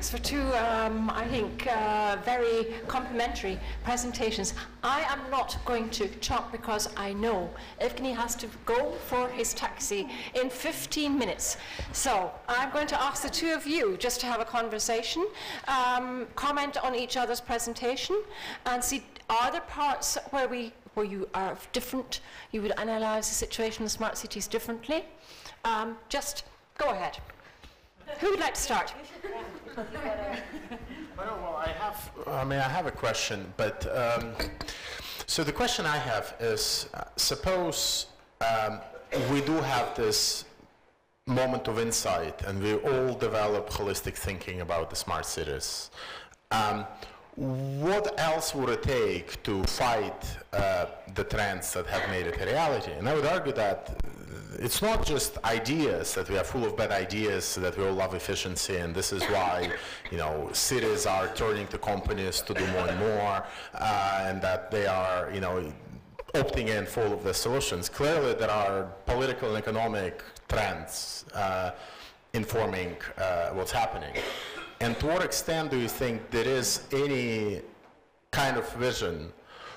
thanks for two, um, I think, uh, very complimentary presentations. I am not going to talk because I know Evgeny has to go for his taxi in 15 minutes. So I'm going to ask the two of you just to have a conversation, um, comment on each other's presentation, and see are there parts where we where you are different, you would analyse the situation in smart cities differently. Um, just go ahead. Who would like to start? Well, I have. I mean, I have a question, but um, so the question I have is: uh, suppose um, we do have this moment of insight, and we all develop holistic thinking about the smart cities. Um, what else would it take to fight uh, the trends that have made it a reality? And I would argue that it's not just ideas that we are full of bad ideas that we all love efficiency and this is why you know cities are turning to companies to do more and more uh, and that they are you know opting in for all of the solutions. Clearly there are political and economic trends uh, informing uh, what's happening. And to what extent do you think there is any kind of vision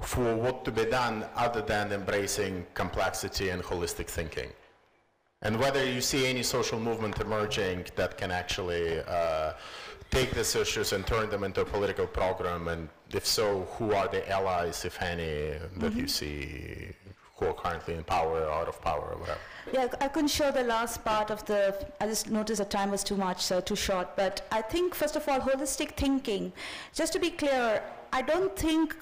for what to be done other than embracing complexity and holistic thinking? And whether you see any social movement emerging that can actually uh, take these issues and turn them into a political program, and if so, who are the allies, if any, that mm-hmm. you see who are currently in power or out of power or whatever? Yeah, I couldn't show the last part of the, I just noticed the time was too much, so too short. But I think, first of all, holistic thinking. Just to be clear, I don't think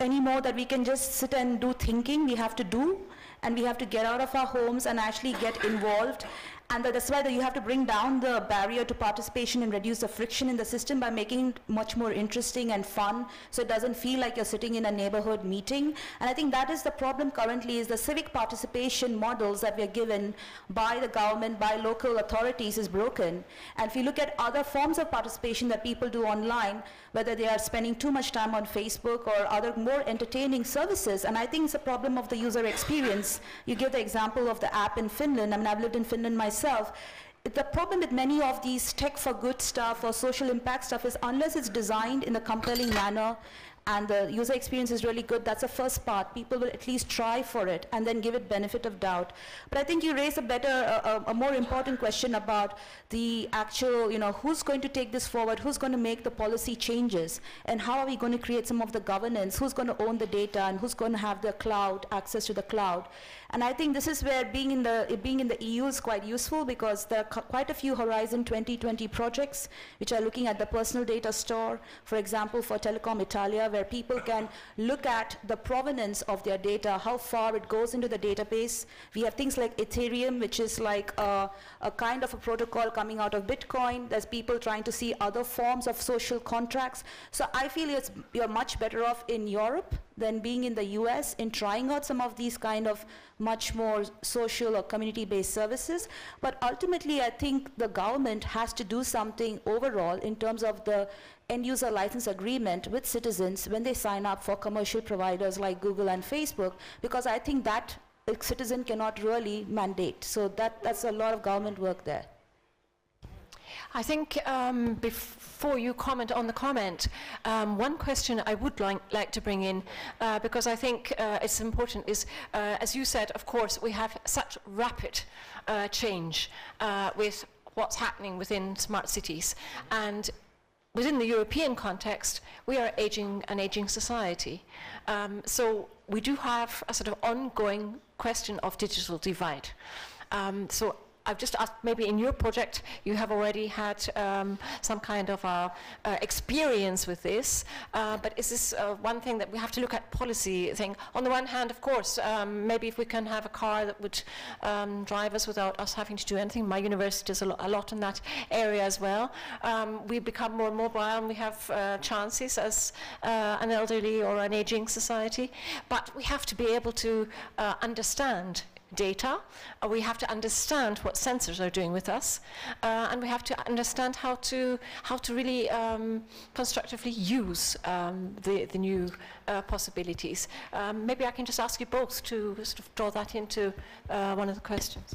anymore that we can just sit and do thinking. We have to do, and we have to get out of our homes and actually get involved and that's why you have to bring down the barrier to participation and reduce the friction in the system by making it much more interesting and fun so it doesn't feel like you're sitting in a neighborhood meeting. And I think that is the problem currently is the civic participation models that we're given by the government, by local authorities is broken. And if you look at other forms of participation that people do online, whether they are spending too much time on Facebook or other more entertaining services. And I think it's a problem of the user experience. You give the example of the app in Finland. I mean, I've lived in Finland myself. The problem with many of these tech for good stuff or social impact stuff is unless it's designed in a compelling manner and the user experience is really good, that's the first part. People will at least try for it and then give it benefit of doubt. But I think you raise a better, a, more important question about the actual, you know, who's going to take this forward, who's going to make the policy changes, and how are we going to create some of the governance, who's going to own the data, and who's going to have the cloud, access to the cloud. And I think this is where being in the being in the EU is quite useful because there are quite a few Horizon 2020 projects which are looking at the personal data store, for example, for Telecom Italia, where people can look at the provenance of their data, how far it goes into the database. We have things like Ethereum, which is like a, a kind of a protocol coming out of Bitcoin. There's people trying to see other forms of social contracts. So I feel it's, you're much better off in Europe than being in the US in trying out some of these kind of much more social or community-based services. But ultimately, I think the government has to do something overall in terms of the end-user license agreement with citizens when they sign up for commercial providers like Google and Facebook, because I think that a citizen cannot really mandate. So that, that's a lot of government work there. I think um, before you comment on the comment, um, one question I would like, like to bring in, uh, because I think uh, it's important, is uh, as you said, of course, we have such rapid uh, change uh, with what's happening within smart cities. And within the European context, we are aging an aging society. Um, so we do have a sort of ongoing question of digital divide. Um, so I've just asked, maybe in your project you have already had um, some kind of uh, experience with this, uh, but is this uh, one thing that we have to look at policy thing? On the one hand, of course, um, maybe if we can have a car that would um, drive us without us having to do anything. My university does a, lo a lot in that area as well. Um, we become more mobile and we have uh, chances as uh, an elderly or an aging society, but we have to be able to understand data. Uh, we have to understand what sensors are doing with us, uh, and we have to understand how to how to really um, constructively use um, the the new uh, possibilities. Um, maybe I can just ask you both to sort of draw that into uh, one of the questions.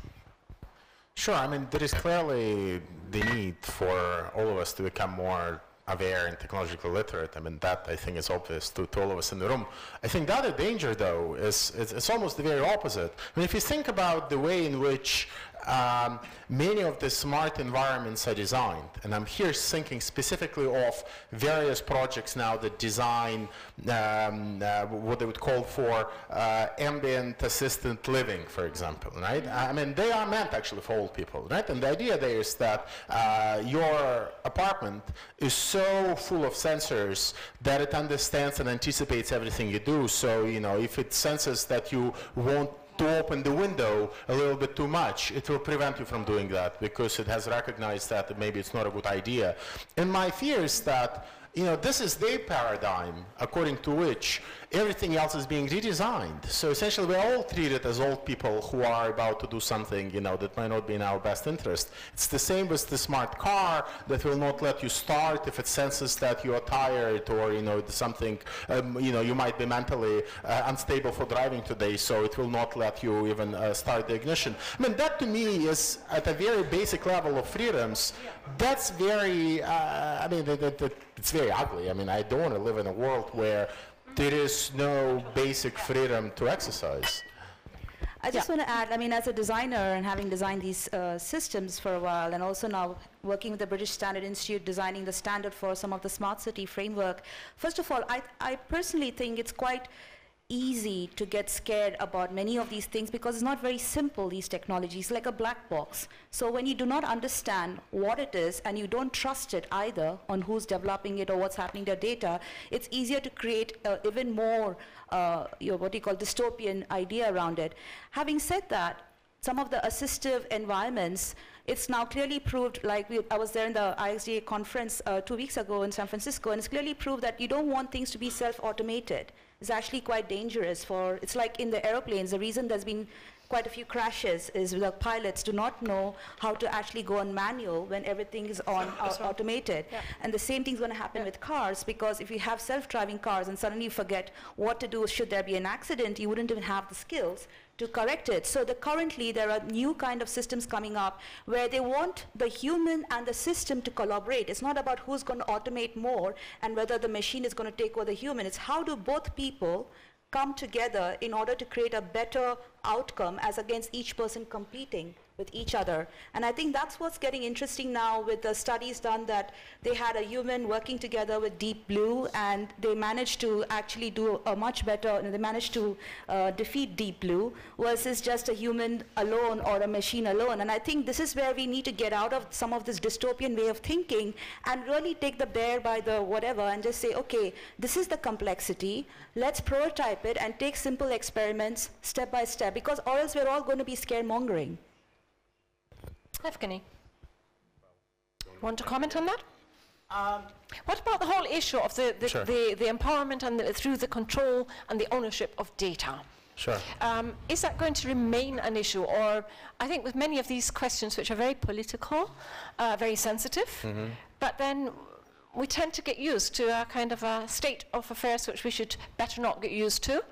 Sure, I mean, there is clearly the need for all of us to become more aware and technologically literate. I mean, that I think is obvious to, to all of us in the room. I think the other danger, though, is it's, it's almost the very opposite. I mean, if you think about the way in which um, many of the smart environments are designed, and I'm here thinking specifically of various projects now that design um, uh, what they would call for uh, ambient assisted living, for example, right? I mean, they are meant actually for old people, right? And the idea there is that uh, your apartment is so full of sensors that it understands and anticipates everything you do. So, you know, if it senses that you won't to open the window a little bit too much, it will prevent you from doing that because it has recognized that maybe it's not a good idea. And my fear is that you know, this is their paradigm according to which everything else is being redesigned. So essentially, we're all treated as old people who are about to do something, you know, that might not be in our best interest. It's the same with the smart car that will not let you start if it senses that you are tired or, you know, something, um, you know, you might be mentally uh, unstable for driving today, so it will not let you even uh, start the ignition. I mean, that to me is at a very basic level of freedoms. That's very, uh, I mean, that, that, that it's very ugly. I mean, I don't want to live in a world where there is no basic freedom to exercise. I just want to add, I mean, as a designer and having designed these uh, systems for a while, and also now working with the British Standard Institute, designing the standard for some of the smart city framework. First of all, I, I personally think it's quite easy to get scared about many of these things because it's not very simple, these technologies, like a black box. So when you do not understand what it is and you don't trust it either on who's developing it or what's happening to data, it's easier to create uh, even more, uh, you know, what you call dystopian idea around it. Having said that, some of the assistive environments, it's now clearly proved, like we, I was there in the IXDA conference uh, two weeks ago in San Francisco, and it's clearly proved that you don't want things to be self-automated is actually quite dangerous for, it's like in the aeroplanes, the reason there's been quite a few crashes is the pilots do not know how to actually go on manual when everything is on automated. Yeah. And the same thing is going to happen with cars because if you have self-driving cars and suddenly you forget what to do should there be an accident, you wouldn't even have the skills to correct it. So the, currently there are new kind of systems coming up where they want the human and the system to collaborate. It's not about who's going to automate more and whether the machine is going to take over the human. It's how do both people come together in order to create a better outcome as against each person competing with each other. And I think that's what's getting interesting now with the studies done that they had a human working together with Deep Blue and they managed to actually do a much better, they managed to uh, defeat Deep Blue versus just a human alone or a machine alone. And I think this is where we need to get out of some of this dystopian way of thinking and really take the bear by the whatever and just say, okay, this is the complexity. Let's prototype it and take simple experiments step by step because or else we're all going to be scaremongering. Evgeny, want to comment on that? what about the whole issue of the, the, Sure. the, the empowerment and the, through the control and the ownership of data? Sure. Um, is that going to remain an issue? Or I think with many of these questions, which are very political, uh, very sensitive, but then we tend to get used to a kind of a state of affairs which we should better not get used to,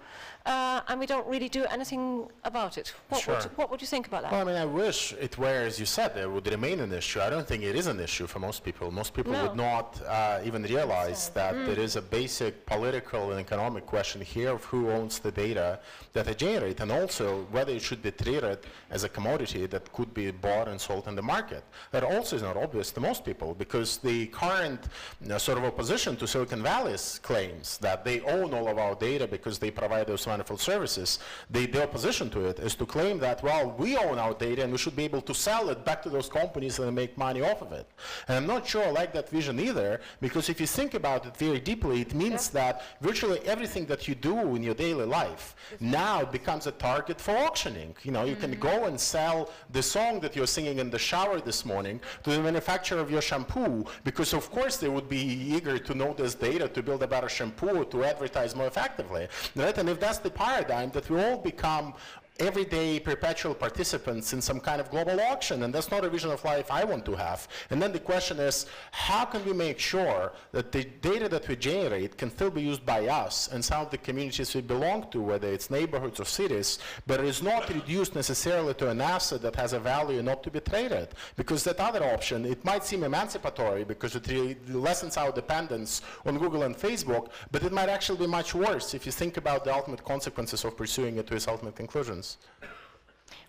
uh, and we don't really do anything about it. What, would, what would you think about that? Well, I mean, I wish it were, as you said, it would remain an issue. I don't think it is an issue for most people. Most people No. would not uh, even realize that there is a basic political and economic question here of who owns the data that they generate, and also whether it should be treated as a commodity that could be bought and sold in the market. That also is not obvious to most people, because the current you know, Uh, sort of opposition to Silicon Valley's claims that they own all of our data because they provide those wonderful services, the, the opposition to it is to claim that, well, we own our data and we should be able to sell it back to those companies and make money off of it. And I'm not sure I like that vision either, because if you think about it very deeply, it means that virtually everything that you do in your daily life now becomes a target for auctioning. You know, you can mm-hmm. go and sell the song that you're singing in the shower this morning to the manufacturer of your shampoo, because of course they would be eager to know this data to build a better shampoo, to advertise more effectively. Right? And if that's the paradigm that we all become everyday perpetual participants in some kind of global auction, and that's not a vision of life I want to have. And then the question is, how can we make sure that the data that we generate can still be used by us and some of the communities we belong to, whether it's neighborhoods or cities, but is not reduced necessarily to an asset that has a value not to be traded? Because that other option, it might seem emancipatory because it really lessens our dependence on Google and Facebook, but it might actually be much worse if you think about the ultimate consequences of pursuing it to its ultimate conclusions.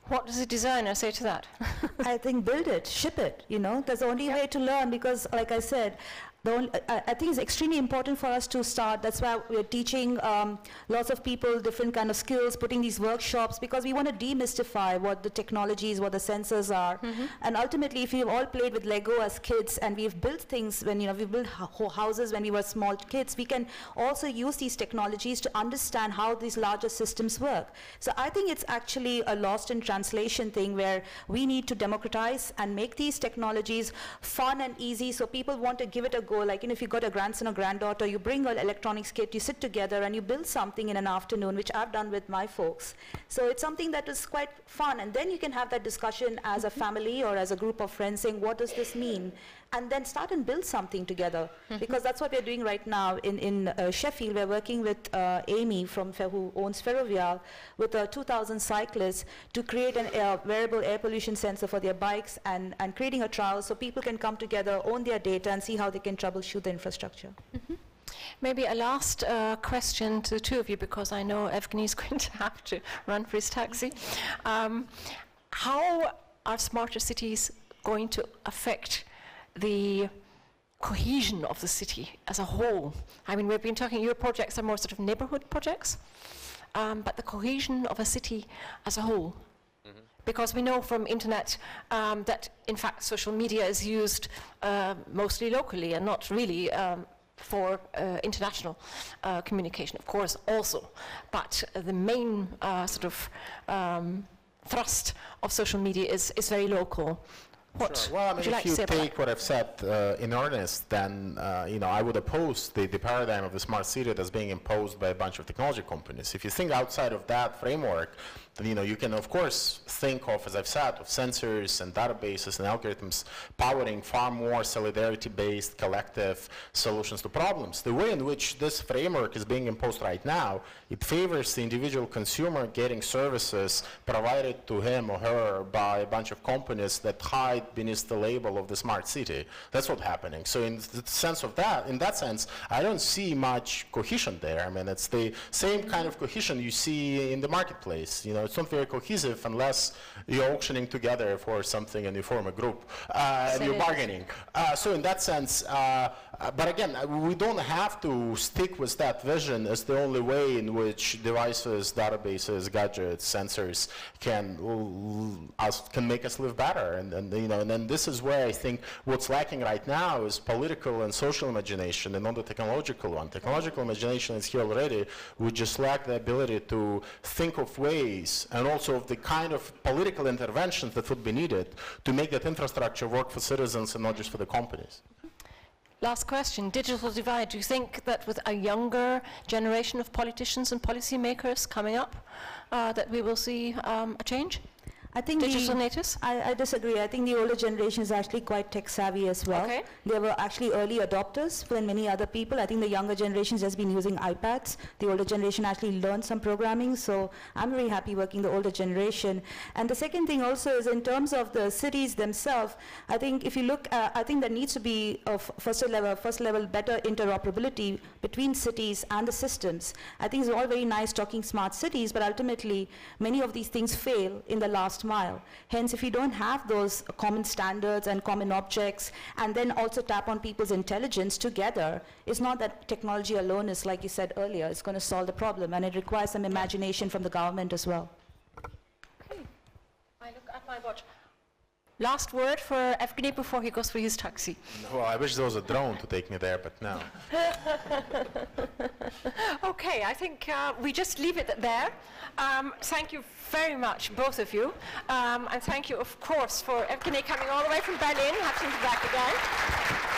What does a designer say to that? I think build it, ship it, you know, that's the only way to learn because like I said, the only, I, I think it's extremely important for us to start, that's why we're teaching um, lots of people different kind of skills, putting these workshops because we want to demystify what the technologies, what the sensors are. And ultimately, if we've all played with Lego as kids and we've built things when, you know, we built ho- houses when we were small kids, we can also use these technologies to understand how these larger systems work. So I think it's actually a lost in translation thing where we need to democratize and make these technologies fun and easy so people want to give it a go. Like, you know, if you've got a grandson or granddaughter, you bring an electronics kit, you sit together and you build something in an afternoon, which I've done with my folks. So it's something that is quite fun. And then you can have that discussion as a family or as a group of friends saying, what does this mean? And then start and build something together. Because that's what we're doing right now in, in uh, Sheffield. We're working with uh, Amey from Fe- who owns Ferrovial with uh, 2,000 cyclists to create an uh, wearable air pollution sensor for their bikes and, and creating a trial so people can come together, own their data, and see how they can troubleshoot the infrastructure. Maybe a last uh, question to the two of you, because I know Evgeny is going to have to run for his taxi. Um, how are smarter cities going to affect the cohesion of the city as a whole? I mean, we've been talking, your projects are more sort of neighborhood projects, um, but the cohesion of a city as a whole. Because we know from internet um, that, in fact, social media is used uh, mostly locally and not really um, for uh, international uh, communication, of course, also. But the main uh, sort of um, thrust of social media is, is very local. What Sure. Well, I would you if like to you say about that? take what I've said uh, in earnest, then uh, you know I would oppose the, the paradigm of the smart city that's being imposed by a bunch of technology companies. If you think outside of that framework, you know you can of course think of, as I've said, of sensors and databases and algorithms powering far more solidarity-based collective solutions to problems. The way in which this framework is being imposed right now, it favors the individual consumer getting services provided to him or her by a bunch of companies that hide beneath the label of the smart city. That's what's happening. So in the sense of that, in that sense, I don't see much cohesion there. I mean, it's the same kind of cohesion you see in the marketplace. You know, it's not very cohesive unless you're auctioning together for something and you form a group uh, and you're bargaining. Uh, so in that sense, uh, uh, but again, uh, we don't have to stick with that vision as the only way in which devices, databases, gadgets, sensors can us, can make us live better. And, and you know, and then this is where I think what's lacking right now is political and social imagination, and not the technological one. Technological imagination is here already. We just lack the ability to think of ways and also of the kind of political interventions that would be needed to make that infrastructure work for citizens and not just for the companies. Last question, digital divide. Do you think that with a younger generation of politicians and policymakers coming up, uh, that we will see um, a change? I think Digital the, natives? I, I disagree. I think the older generation is actually quite tech savvy as well. Okay. They were actually early adopters than many other people. I think the younger generation's just been using iPads. The older generation actually learned some programming, so I'm very happy working the older generation. And the second thing also is in terms of the cities themselves, I think if you look, uh, I think there needs to be of first level, first level better interoperability between cities and the systems. I think it's all very nice talking smart cities, but ultimately many of these things fail in the last mile. Hence, if you don't have those common standards and common objects, and then also tap on people's intelligence together, it's not that technology alone is, like you said earlier, is going to solve the problem, and it requires some imagination from the government as well. I look at my watch. Last word for Evgeny before he goes for his taxi. Well, I wish there was a drone to take me there, but no. Okay, I think uh, we just leave it there. Um, thank you very much, both of you. Um, and thank you, of course, for Evgeny coming all the way from Berlin, having to back again.